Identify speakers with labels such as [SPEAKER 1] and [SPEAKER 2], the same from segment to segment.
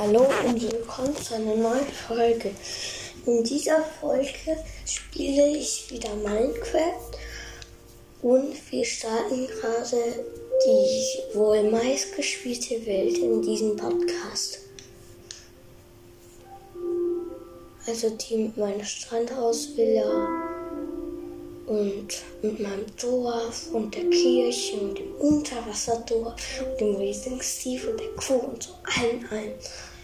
[SPEAKER 1] Hallo und willkommen zu einer neuen Folge. In dieser Folge spiele ich wieder Minecraft und wir starten gerade die wohl meistgespielte Welt in diesem Podcast. Also die mit meiner Strandhausvilla und mit meinem Dorf und der Kirche und dem Unterwasserdorf und dem riesigen Steve und der Kuh und so allen allen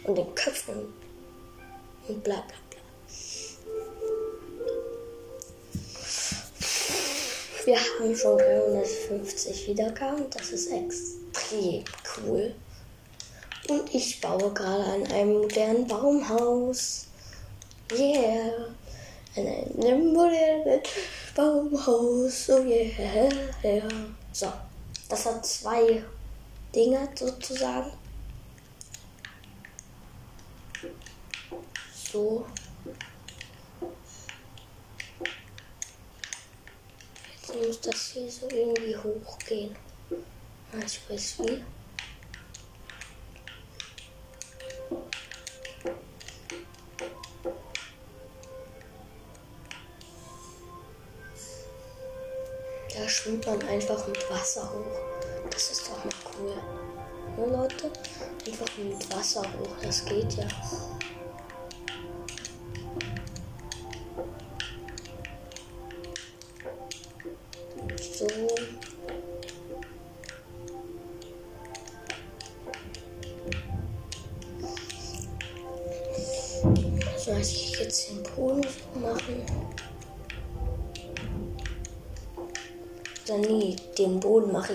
[SPEAKER 1] und den Köpfen und bla bla bla. Wir haben schon 350 Wiedergaben, das ist extrem cool. Und ich baue gerade an einem modernen Baumhaus. Yeah! An einem modernen Baumhaus. Oh yeah! yeah. So, das hat zwei Dinger sozusagen. So. Jetzt muss das hier so irgendwie hochgehen. Ah, ich weiß wie. Da schwimmt man einfach mit Wasser hoch. Das ist doch mal cool. Ne, Leute? Einfach mit Wasser hoch. Das geht ja.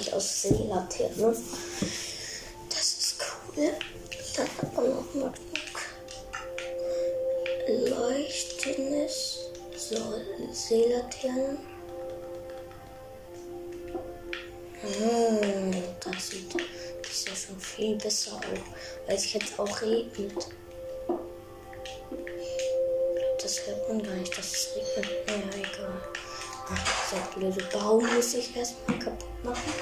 [SPEAKER 1] Ich aus Seelaterne. Das ist cool. Dann hat man noch mal genug leuchtendes so, Seelaternen. Hm, das sieht das ist ja schon viel besser aus, weil es jetzt auch regnet. Das hört man gar nicht, dass es regnet. Naja, egal. Ach, dieser blöde Baum muss ich erstmal kaputt machen.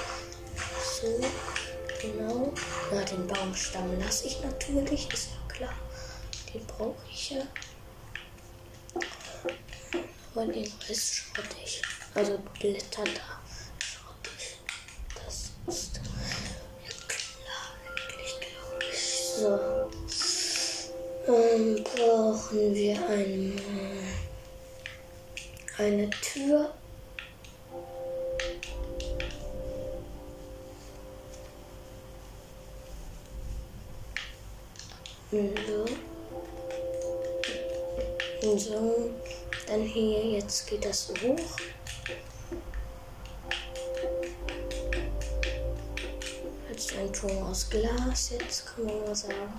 [SPEAKER 1] Den Baumstamm lasse ich natürlich, ist ja klar. Den brauche ich ja. Aber den Rest schrotte ich. Also Blätter da. Schrotte ich. Das ist ja klar eigentlich, glaube ich. So. Dann brauchen wir eine, eine Tür. So. So. Dann hier, jetzt geht das hoch. Jetzt ein Turm aus Glas, jetzt kann man mal sagen.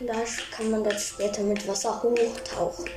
[SPEAKER 1] Da kann man dann später mit Wasser hochtauchen.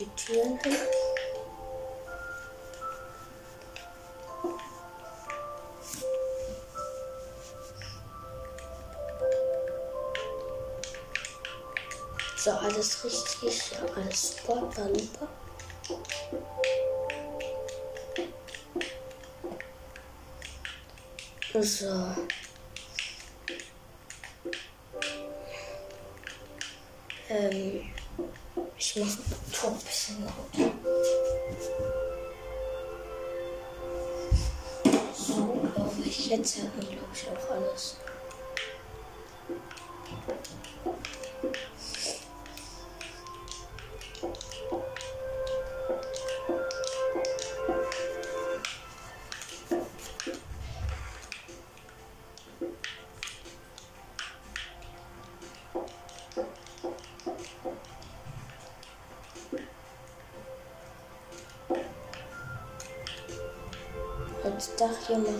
[SPEAKER 1] Die Türen hin. So, alles richtig, ja, alles super, dann super. So. Ähm, muss den Ton ein bisschen laut. So, glaube ich. Jetzt hört man, glaube ich, auch alles.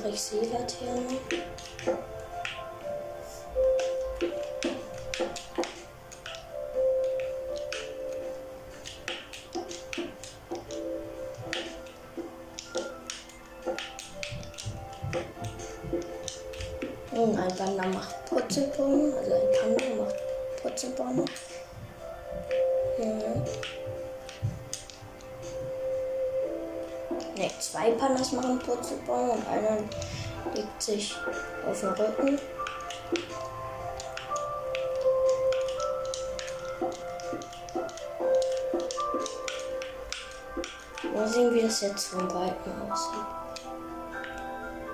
[SPEAKER 1] Dach hier mache ich Seelaterne. Und zwei Pandas machen Purzelbaum und einer legt sich auf den Rücken. Mal sehen, wie das jetzt von Weitem aussieht.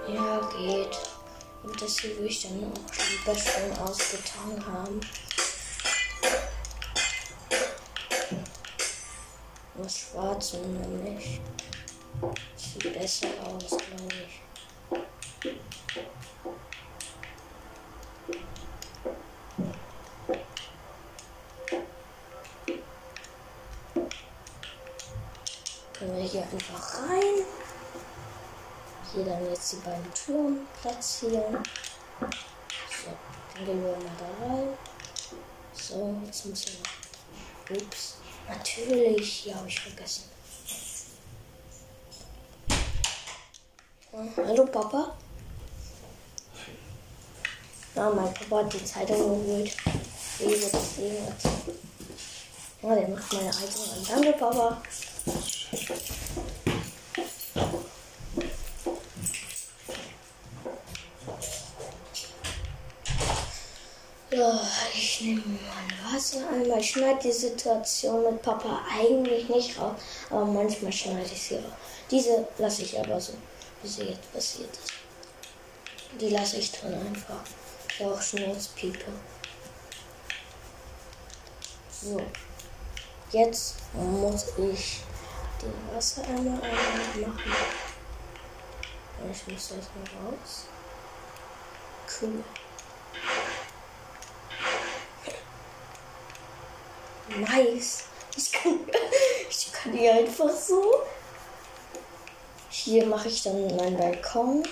[SPEAKER 1] Ja, geht. Und das hier will ich dann auch schon besser ausgetan haben. Was Schwarzem nämlich. Sieht besser aus, glaube ich. Können wir hier einfach rein. Hier dann jetzt die beiden Türen platzieren. So, dann gehen wir mal da rein. So, jetzt ich noch. Ups. Natürlich, hier habe ich vergessen. Hallo Papa. Ja, mein Papa hat die Zeitung geholt. Wird das Leben Ja, der macht meine Heizung an. Danke, Papa. Ja, ich nehme mein Wasser einmal. Ich schneide die Situation mit Papa eigentlich nicht raus, aber manchmal schneide ich sie raus. Diese lasse ich aber so, wie sie jetzt passiert ist. Die lasse ich drin einfach. Ja, auch Schmutzpiepe. So. Jetzt muss ich den Wassereimer einmal machen. Ich muss das mal raus. Cool. Nice. Ich kann, ich kann die einfach so. Hier mache ich dann meinen Balkon.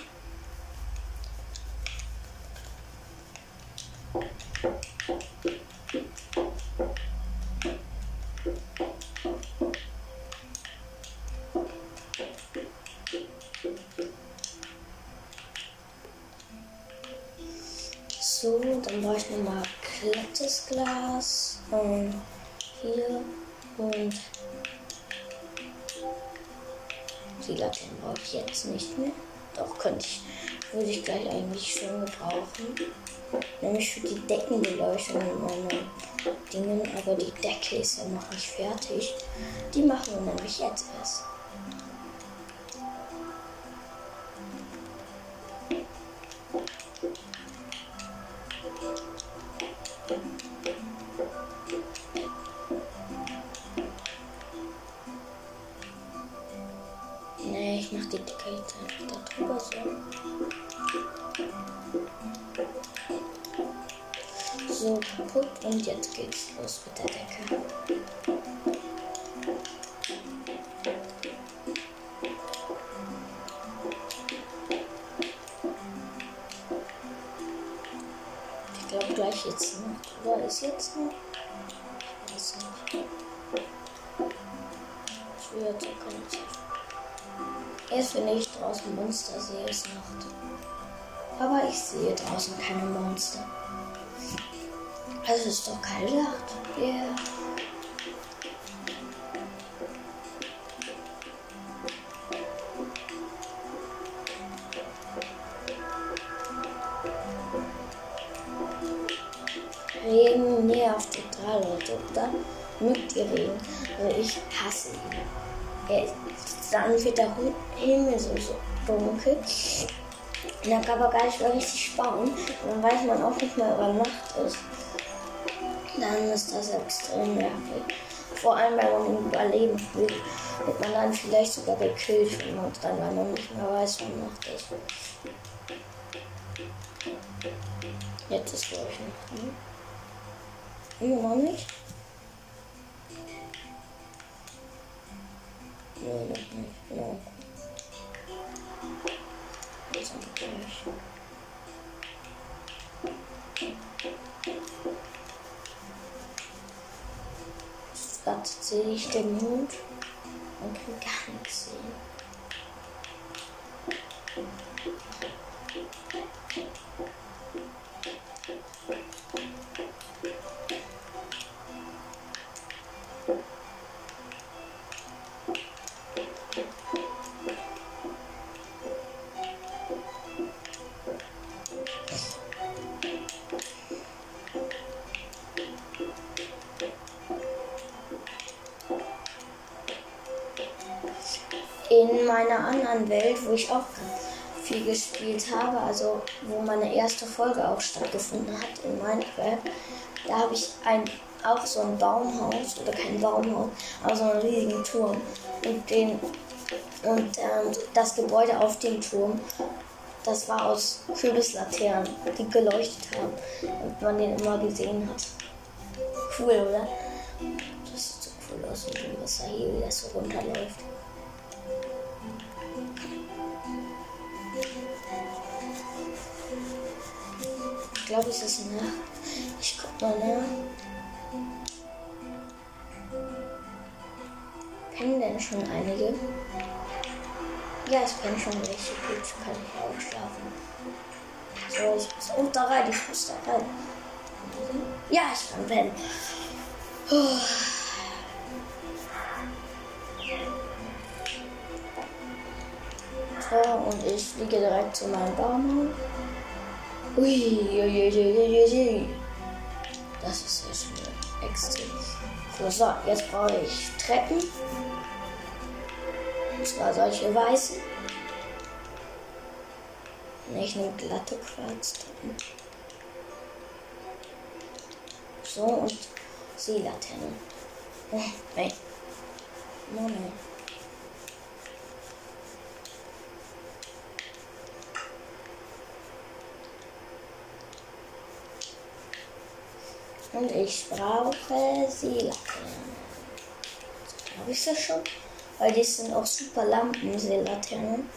[SPEAKER 1] So, dann brauche ich nochmal glattes Glas. Und hier und die Laternen brauche ich jetzt nicht mehr. Doch könnte ich, würde ich gleich eigentlich schon gebrauchen. Nämlich für die Deckenbeleuchtung in meinen Dingen, aber die Decke ist ja noch nicht fertig. Die machen wir nämlich jetzt erst. Und jetzt geht's los mit der Decke. Ich glaube gleich jetzt noch. Oder ist jetzt noch? Ich weiß nicht. Ich will jetzt auch. Erst wenn ich draußen Monster sehe, ist Nacht. Aber ich sehe draußen keine Monster. Also ist doch keine Nacht. Yeah. Regen nervt total, Leute. Dann mögt ihr Regen. Also ich hasse ihn. Er dann wird der Himmel so, so dunkel. Und dann kann man gar nicht mehr richtig bauen. Und dann weiß man auch nicht mehr, wann Nacht ist. Dann ist das extrem nervig. Vor allem, wenn man im Überleben spielt, wird man dann vielleicht sogar gekillt von Monstern, weil man nicht mehr weiß, wann Nacht ist. Jetzt ist glaube ich Nacht, ne? Immer noch nicht? Nee, noch nicht. Genau. Gerade sehe ich den Mond und kann gar nichts sehen. Wo ich auch viel gespielt habe, also wo meine erste Folge auch stattgefunden hat in Minecraft, da habe ich ein, auch so ein Baumhaus, oder kein Baumhaus, aber so einen riesigen Turm. Und, den, und ähm, das Gebäude auf dem Turm, das war aus Kürbislaternen, die geleuchtet haben und man den immer gesehen hat. Cool, oder? Das sieht so cool aus mit dem Wasser hier, wie das so runterläuft. Ich glaube, es ist Nacht. Ich guck mal nach. Kennen denn schon einige? Ja, ich kenne schon welche. Gut, kann ich auch schlafen. So, ich muss unter rein, ich muss da rein. Ja, ich kann pennen. Und ich fliege direkt zu meinem Baumhaus. Ui, ui, ui, ui, Das ist ja schon extrem. So, jetzt brauche ich Treppen. Und zwar solche weißen. Nicht eine glatte Quarztreppen. So, und Seelaterne. Oh, nein. Moment. Und ich brauche Seelaternen. Habe ich das schon? Weil die sind auch super Lampen, Seelaternen.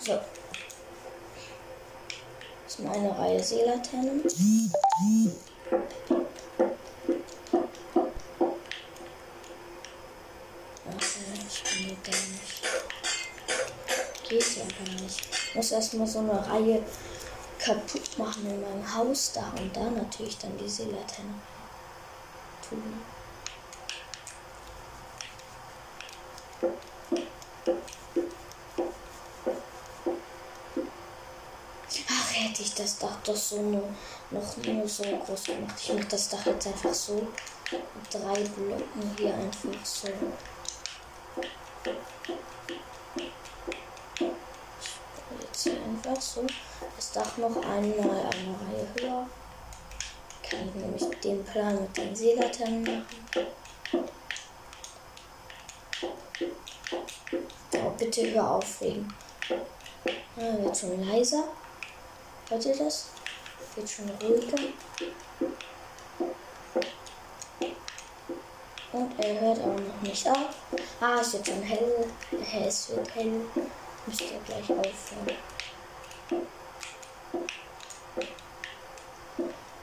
[SPEAKER 1] So. Das ist meine Reihe Seelaternen. Geht ja gar nicht. Ich muss erstmal so eine Reihe kaputt machen in meinem Haus da und da natürlich dann diese Laterne tun. Ach, hätte ich das Dach doch so nur, noch nur so groß gemacht. Ich mache das Dach jetzt einfach so mit drei Blöcken hier einfach so. Jetzt hier einfach so Dach noch einmal eine Reihe höher. Kann ich nämlich den Plan mit den Seelaternen machen. Oh, bitte hör aufregen. Ah, wird schon leiser. Hört ihr das? Wird schon ruhiger. Und er hört auch noch nicht auf. Ah, es wird schon hell. Es wird hell. Müsst ihr gleich aufhören.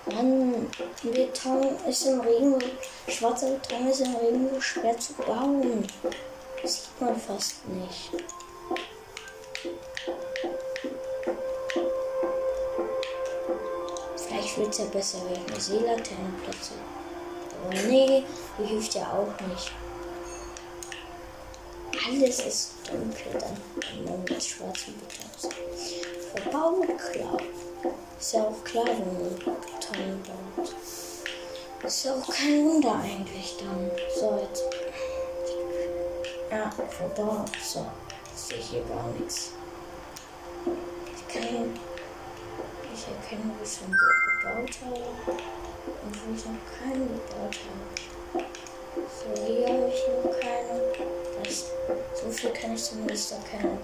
[SPEAKER 1] Mann, Beton ist im Regen, schwarzer Beton ist im Regen so schwer zu bauen. Das sieht man fast nicht. Vielleicht wird es ja besser, wenn ich eine Seelaterne platze. Aber nee, die hilft ja auch nicht. Alles ist dunkel dann, wenn man mit schwarzem Beton ist. Verbauung klar. Ist ja auch klar, wenn man Beton baut. Ist ja auch kein Wunder eigentlich dann. So, jetzt. Ja, verbaut. So, jetzt sehe ich hier gar nichts. Ich kann. Ich erkenne, wo ich schon gebaut habe. Und wo ich noch keinen gebaut habe. So, hier habe ich noch keine. Das, so viel kann ich zumindest erkennen.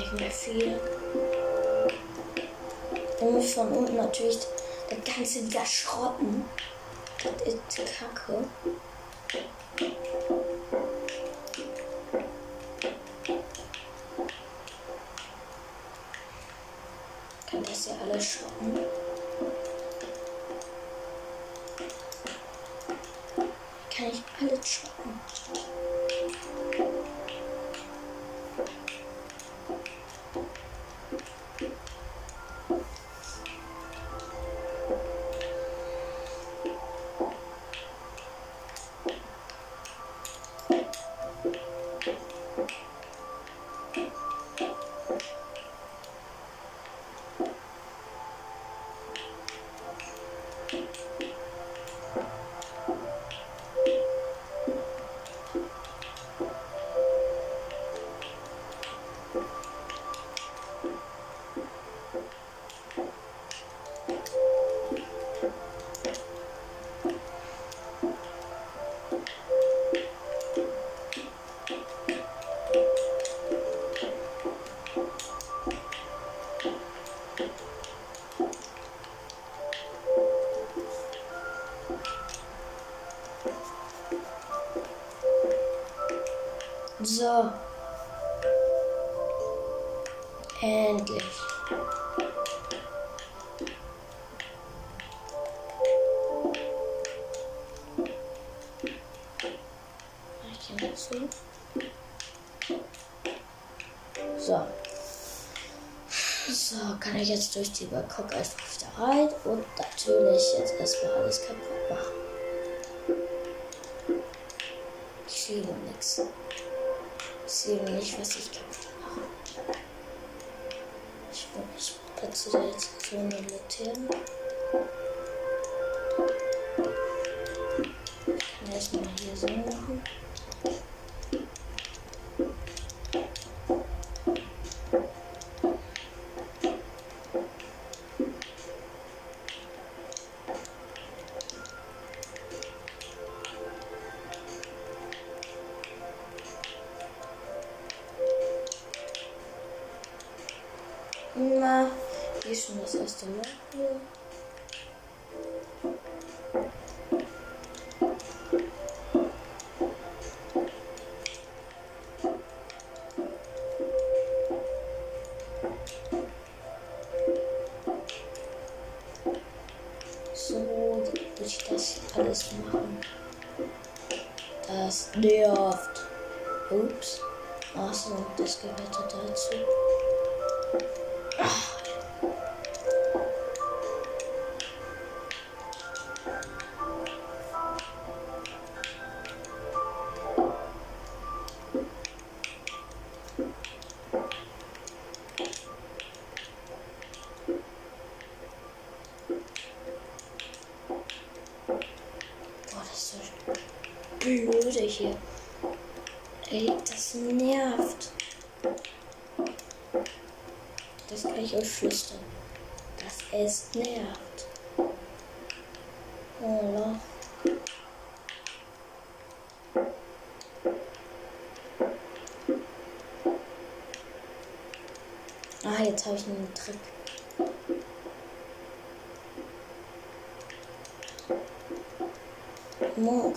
[SPEAKER 1] Und nicht mehr viel. Muss von unten natürlich das Ganze wieder schrotten. Das ist kacke. So. Endlich. So. So, kann ich jetzt durch die Balkon einfach wieder rein und natürlich jetzt erstmal alles kaputt machen. Ich sehe nichts. Ich sehe nicht, was ich kaputt mache. Ich, ich platziere jetzt so eine Laterne. Ich das alles machen. Das nervt. Ups. Achso, das gehört dazu. Boah,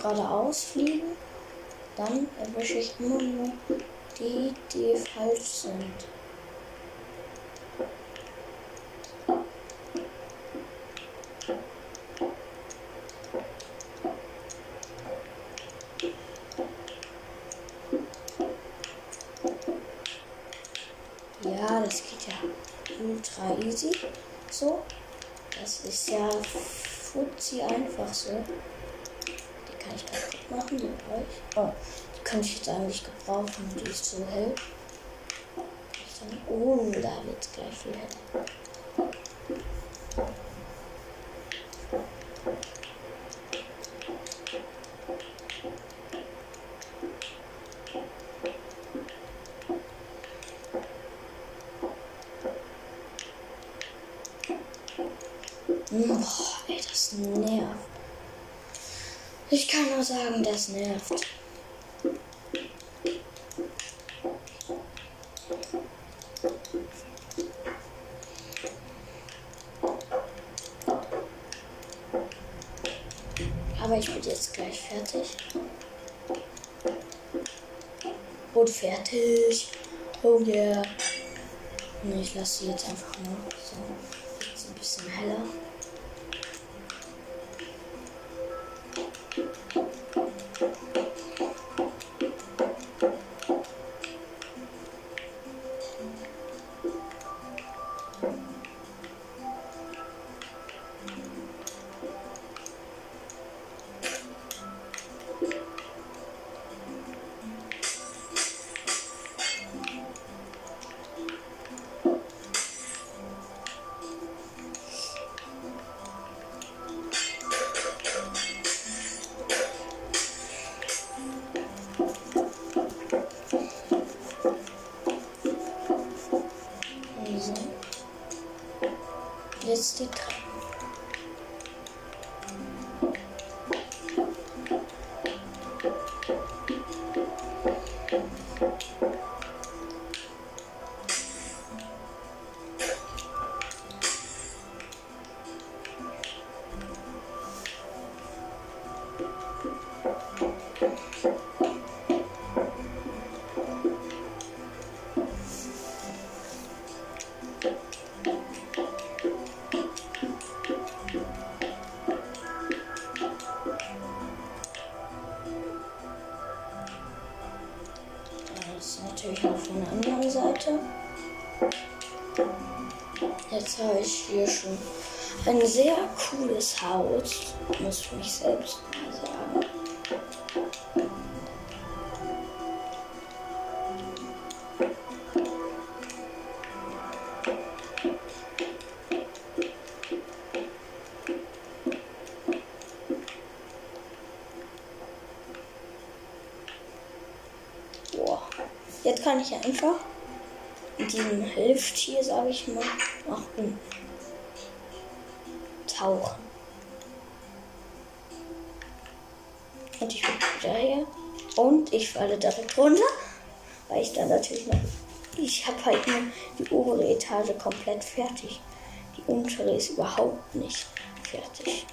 [SPEAKER 1] geradeaus fliegen, dann erwische ich immer nur die, die falsch sind. Ja, das geht ja ultra easy. So. Das ist ja futzi einfach so. Kann ich kaputt machen, die euch. Oh, die kann ich jetzt eigentlich gebrauchen. Die ist so hell. Oh, da wird es gleich viel heller. Boah, ey, das nervt. Ich kann nur sagen, das nervt. Aber ich bin jetzt gleich fertig. Und fertig. Oh yeah. Nee, ich lasse sie jetzt einfach nur so. Jetzt ein bisschen heller. Jetzt cooles Haus, muss ich mich selbst mal sagen. Jetzt kann ich einfach in diesem Lift hier, sage ich mal, nach unten tauchen. Und ich falle direkt runter, weil ich dann natürlich noch. Ich habe halt nur die obere Etage komplett fertig. Die untere ist überhaupt nicht fertig.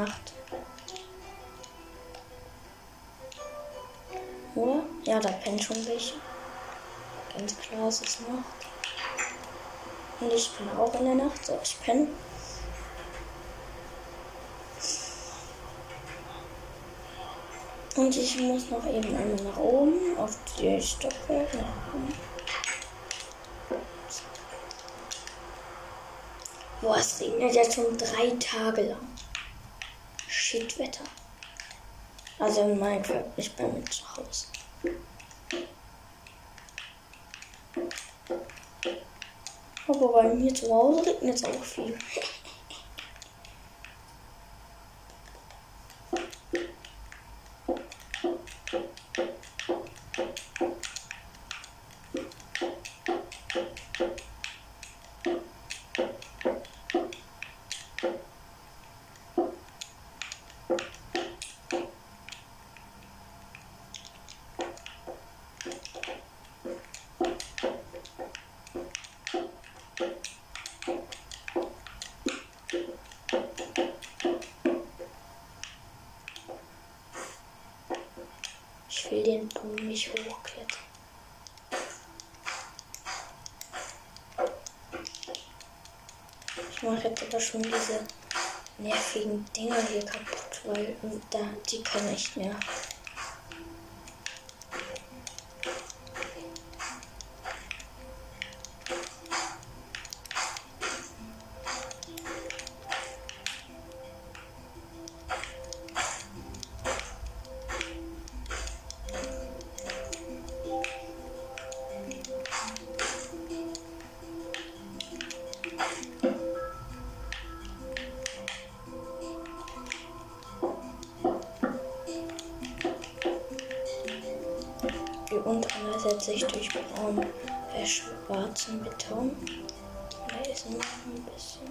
[SPEAKER 1] Nacht. Oder? Ja, da pennen schon welche. Ganz klar, es ist Nacht. Und ich bin auch in der Nacht. So, ich penne. Und ich muss noch eben einmal nach oben auf die Stockwerke. Boah, es regnet jetzt schon drei Tage lang. Shitwetter. Also in Minecraft, nicht bei mir zu Hause. Aber bei mir zu Hause regnet es auch viel. Ich will den Baum nicht hochklettern. Ich mache jetzt aber schon diese nervigen Dinger hier kaputt, weil da, die kann ich mehr. Unteren ersetze ich durch braun äh, schwarzen Beton. Da ist noch ein bisschen.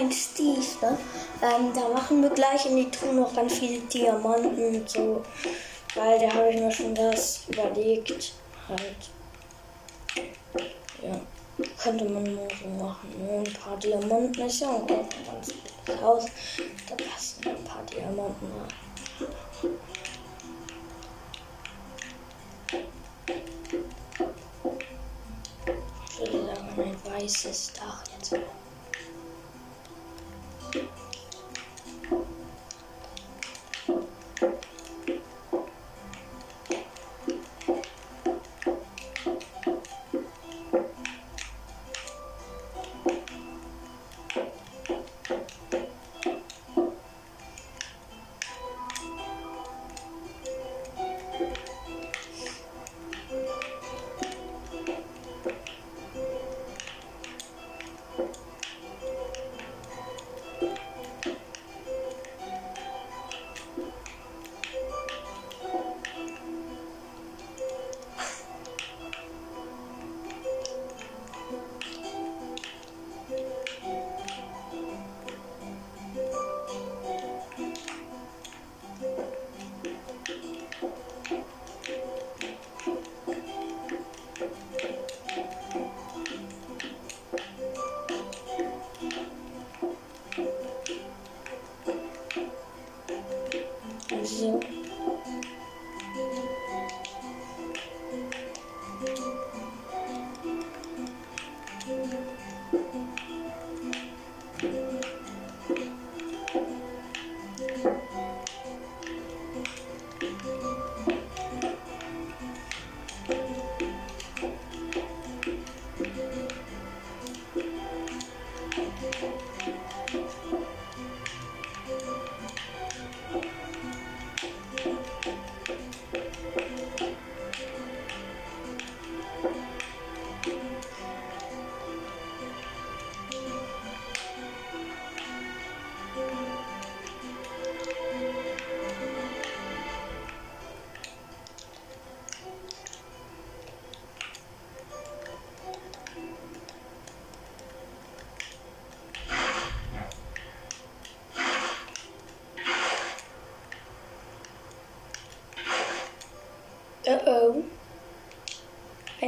[SPEAKER 1] Mein Steve, ne? Ähm, da machen wir gleich in die Truhe noch ganz viele Diamanten und so. Weil da habe ich mir schon was überlegt. Halt. Ja. Könnte man nur so machen. Ne? Ein paar Diamanten ist ja auch ganz Haus. Da passen ein paar Diamanten rein. Ich würde sagen, ein weißes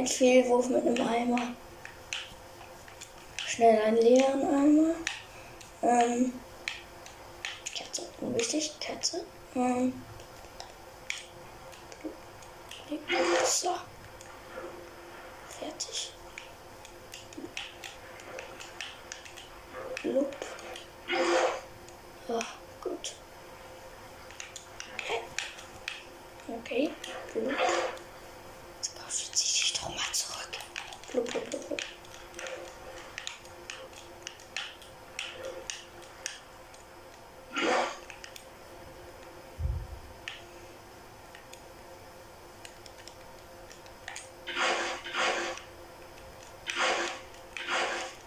[SPEAKER 1] Ein Fehlwurf mit einem Eimer. Schnell einen leeren Eimer. Ähm, Kerze, unwichtig, Kerze. Ähm, so. Fertig. Blub. Oh, gut. Okay. Blub. Jetzt kauft sie sich doch mal zurück. Blub, blub, blub, blub.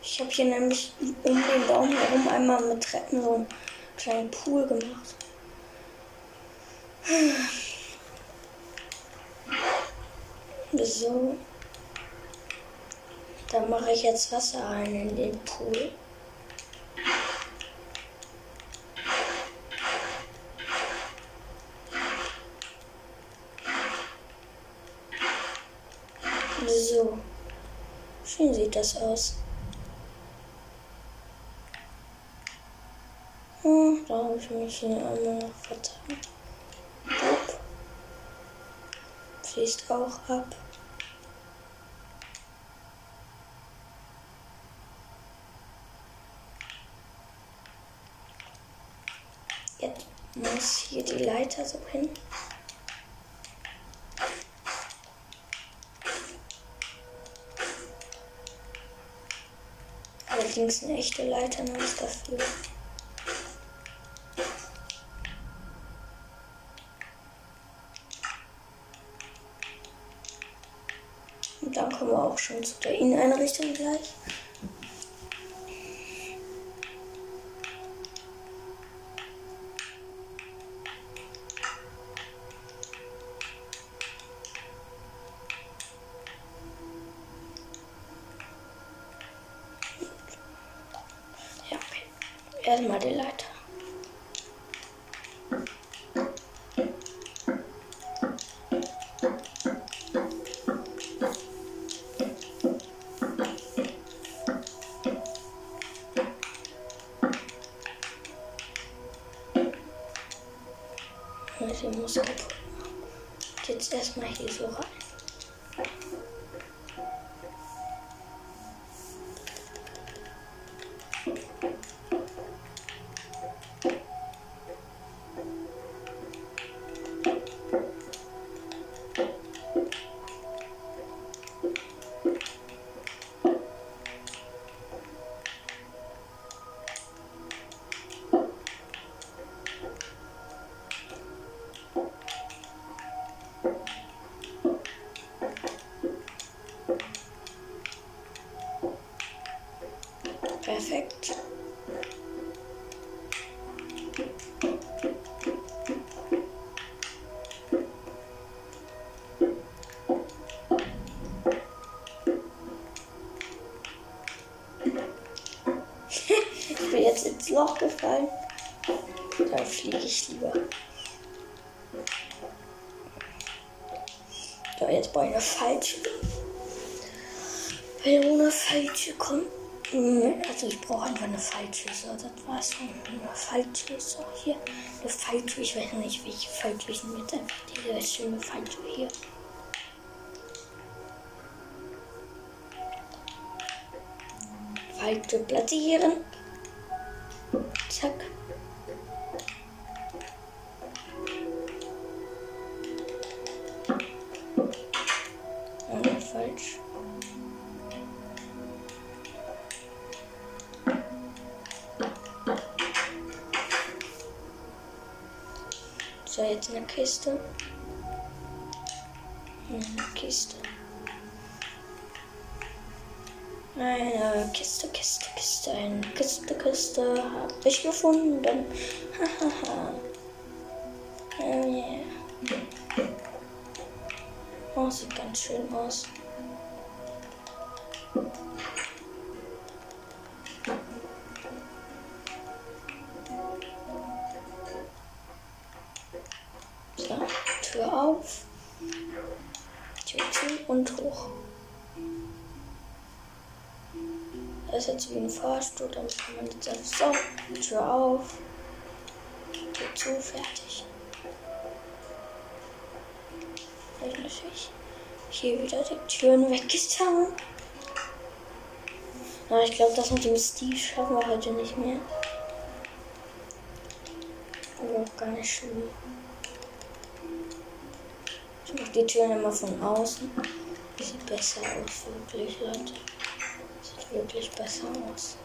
[SPEAKER 1] Ich habe hier nämlich um den Baum herum einmal mit Treppen so einen kleinen Pool gemacht. So. Da mache ich jetzt Wasser rein in den Pool. So. Schön sieht das aus. Oh, da habe ich mich hier einmal noch vertan. Bup. Fließt auch ab. Jetzt muss hier die Leiter so hin. Allerdings eine echte Leiter noch ist dafür. Auch schon zu der Inneneinrichtung gleich. Kaputt machen. Jetzt erstmal hier so rein. Falsche. Wenn ohne falsche kommt. Also ich brauche einfach eine falsche. So, das war's. Eine falsche. So, hier. Eine falsche. Ich weiß nicht, welche falsche ich nehme einfach diese schöne falsche hier. Falsche platzieren. Zack. Kiste. Eine Kiste. Eine Kiste, Kiste, Kiste, eine Kiste, Kiste. Hab ich gefunden. Hahaha. oh yeah. Oh, sieht ganz schön aus. Tür auf, Tür zu, fertig. Eigentlich hier wieder die Türen weggetan. Na, ich glaube, das mit dem Steve schaffen wir heute nicht mehr. Aber auch gar nicht schlimm. Ich mache die Türen immer von außen. Sieht besser aus, wirklich, Leute. Sieht wirklich besser aus.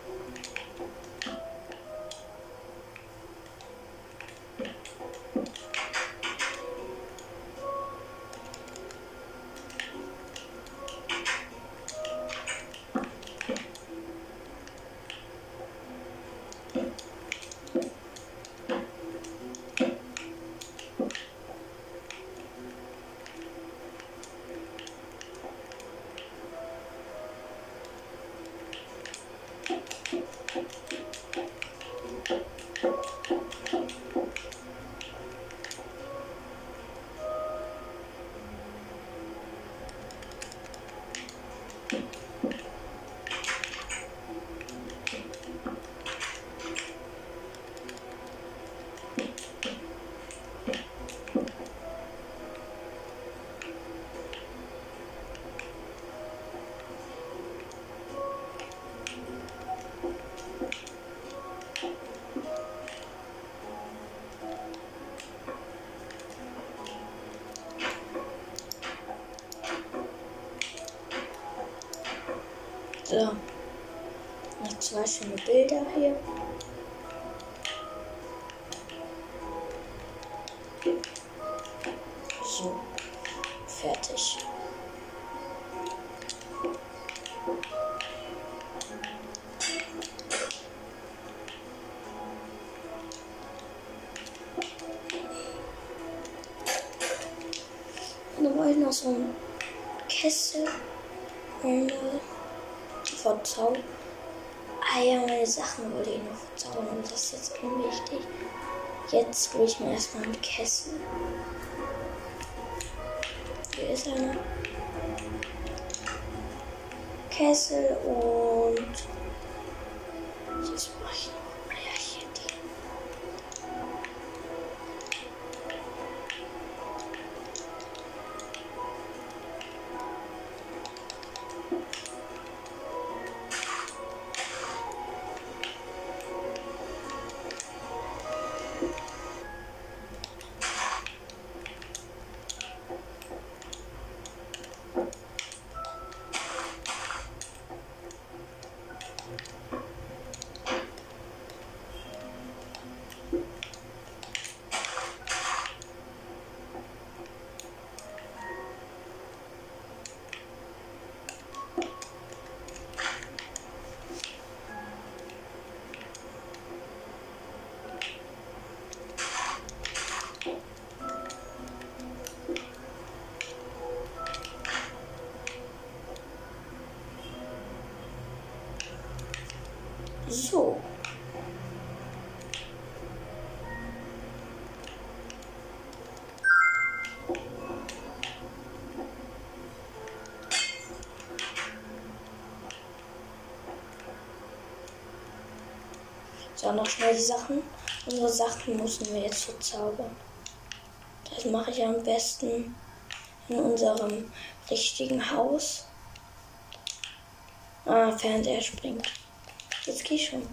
[SPEAKER 1] So. Noch zwei schöne Bilder hier. So. Jetzt unwichtig. Jetzt will ich mir erstmal einen Kessel. Hier ist einer. Kessel und jetzt mache ich So, noch schnell die Sachen. Unsere Sachen müssen wir jetzt verzaubern. Das mache ich am besten in unserem richtigen Haus. Ah, Fernseher springt. Jetzt geh schon.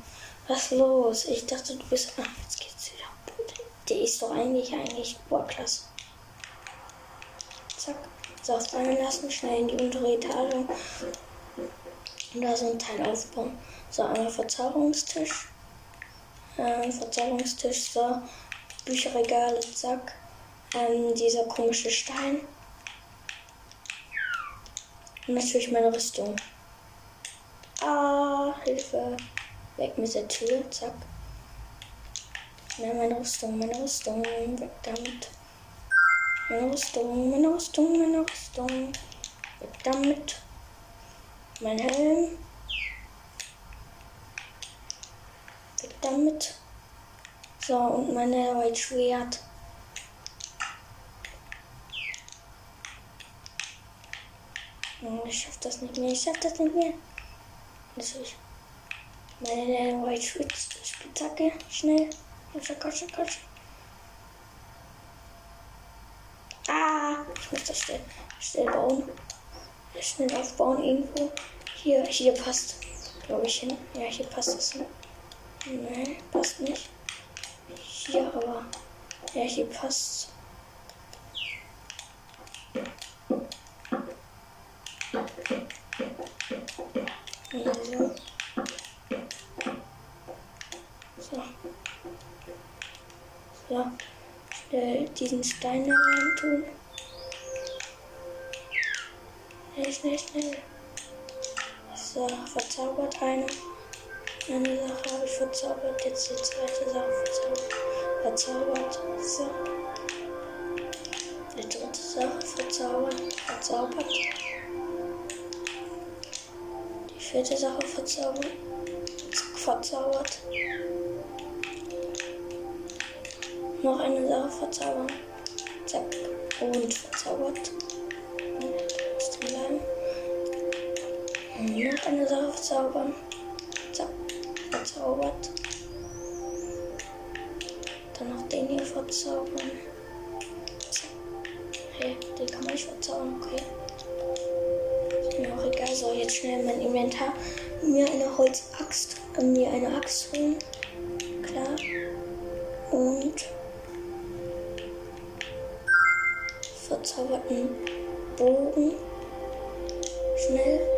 [SPEAKER 1] Was los? Ich dachte, du bist. Ah, jetzt geht's wieder. Der ist doch eigentlich, eigentlich Oberklasse. Zack. So, fallen lassen. Schnell in die untere Etage. Und da so ein Teil aufbauen. So, einmal Verzauberungstisch. Ähm, Verzauberungstisch. So. Bücherregale. Zack. Ähm, dieser komische Stein. Und natürlich meine Rüstung. Ah, Hilfe. Weg mit der Tür. Zack. Ja, meine Rüstung, meine Rüstung. Weg damit. Meine Rüstung, meine Rüstung, meine Rüstung. Weg damit. Mein Helm. Weg damit. So, und meine White Schwert. Ich schaff das nicht mehr, ich schaff das nicht mehr. Natürlich. Meine White Spitzhacke. Schnell. Kasche, kasche, kasche. Ah, ich muss das schnell, schnell bauen. Schnell aufbauen irgendwo. Hier, hier passt, glaube ich, hin. Ja, hier passt es hin. Nein, passt nicht. Hier aber. Ja, hier passt. Also. So. So. Schnell diesen Stein da rein tun. Schnell, schnell, schnell. So, verzaubert eine. Eine Sache habe ich verzaubert. Jetzt die zweite Sache verzaubert. Verzaubert. So. Die dritte Sache verzaubert. Verzaubert. Die vierte Sache verzaubert. Verzaubert. Noch eine Sache verzaubern. Zack. Und verzaubert. Und bleiben. Noch eine Sache verzaubern. Verzaubert. Dann noch den hier verzaubern. Hey, den kann man nicht verzaubern, okay. Ist mir auch egal. So, jetzt schnell mein Inventar. Mir eine Holzaxt. Äh, mir eine Axt holen. Klar. Und verzauberten Bogen. Schnell.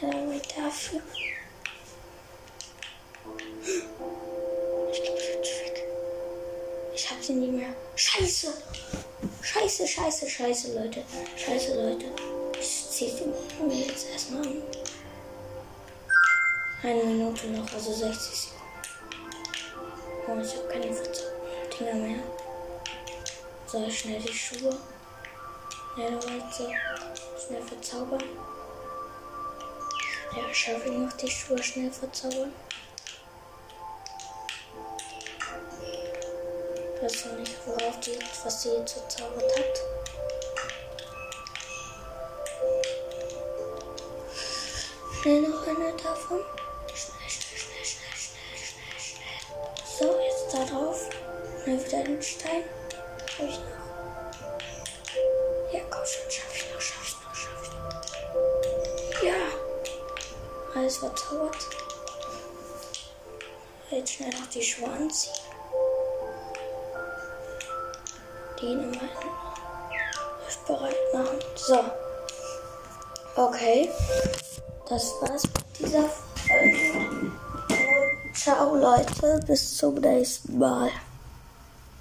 [SPEAKER 1] Ja, dafür. Ich glaube, ich weg. Ich hab sie nie mehr. Scheiße! Scheiße, scheiße, scheiße, Leute. Scheiße, Leute. Ich zieh sie mir jetzt erstmal an. Eine Minute noch, also 60 Sekunden. Oh, ich habe keine Dinger mehr. So, schnell die Schuhe. Schnell weiter. Schnell verzaubern. Ja, schaffe ich noch die Schuhe schnell verzaubern. Ich weiß noch nicht, worauf die, was sie jetzt verzaubert hat. Schnell noch eine davon. So, jetzt da drauf. Dann wieder den Stein. Hab ich noch. Alles verzaubert. Jetzt schnell noch die anziehen. Den in meinen bereit machen. So. Okay. Das war's mit dieser Folge. Ciao Leute, bis zum nächsten Mal.